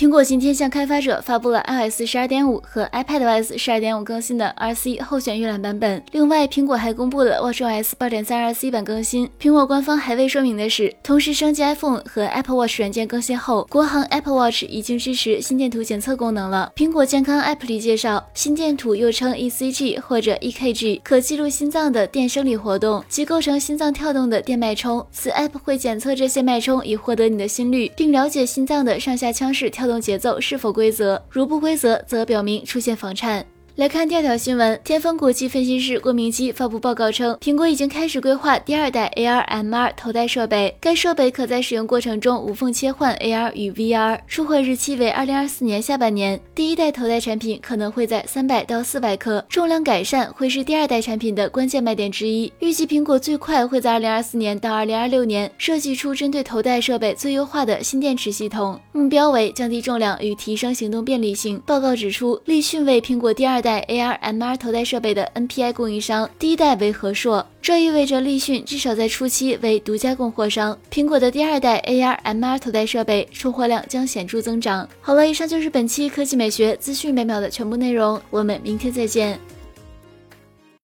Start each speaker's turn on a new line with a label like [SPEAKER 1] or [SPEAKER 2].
[SPEAKER 1] 苹果今天向开发者发布了 iOS 十二点五和 iPadOS 十二点五更新的 RC 候选预览版本。另外，苹果还公布了 watchOS 八点三 RC 版更新。苹果官方还未说明的是，同时升级 iPhone 和 Apple Watch 软件更新后，国行 Apple Watch 已经支持心电图检测功能了。苹果健康 App 里介绍，心电图又称 ECG 或者 EKG，可记录心脏的电生理活动及构成心脏跳动的电脉冲。此 App 会检测这些脉冲，以获得你的心率，并了解心脏的上下腔室跳动。节奏是否规则？如不规则，则表明出现房颤。来看第二条新闻，天风国际分析师郭明基发布报告称，苹果已经开始规划第二代 AR MR 头戴设备，该设备可在使用过程中无缝切换 AR 与 VR，出货日期为二零二四年下半年。第一代头戴产品可能会在三百到四百克，重量改善会是第二代产品的关键卖点之一。预计苹果最快会在二零二四年到二零二六年设计出针对头戴设备最优化的新电池系统，目标为降低重量与提升行动便利性。报告指出，立讯为苹果第二代。AR MR 头戴设备的 NPI 供应商，第一代为和硕，这意味着立讯至少在初期为独家供货商。苹果的第二代 AR MR 头戴设备出货量将显著增长。好了，以上就是本期科技美学资讯每秒的全部内容，我们明天再见。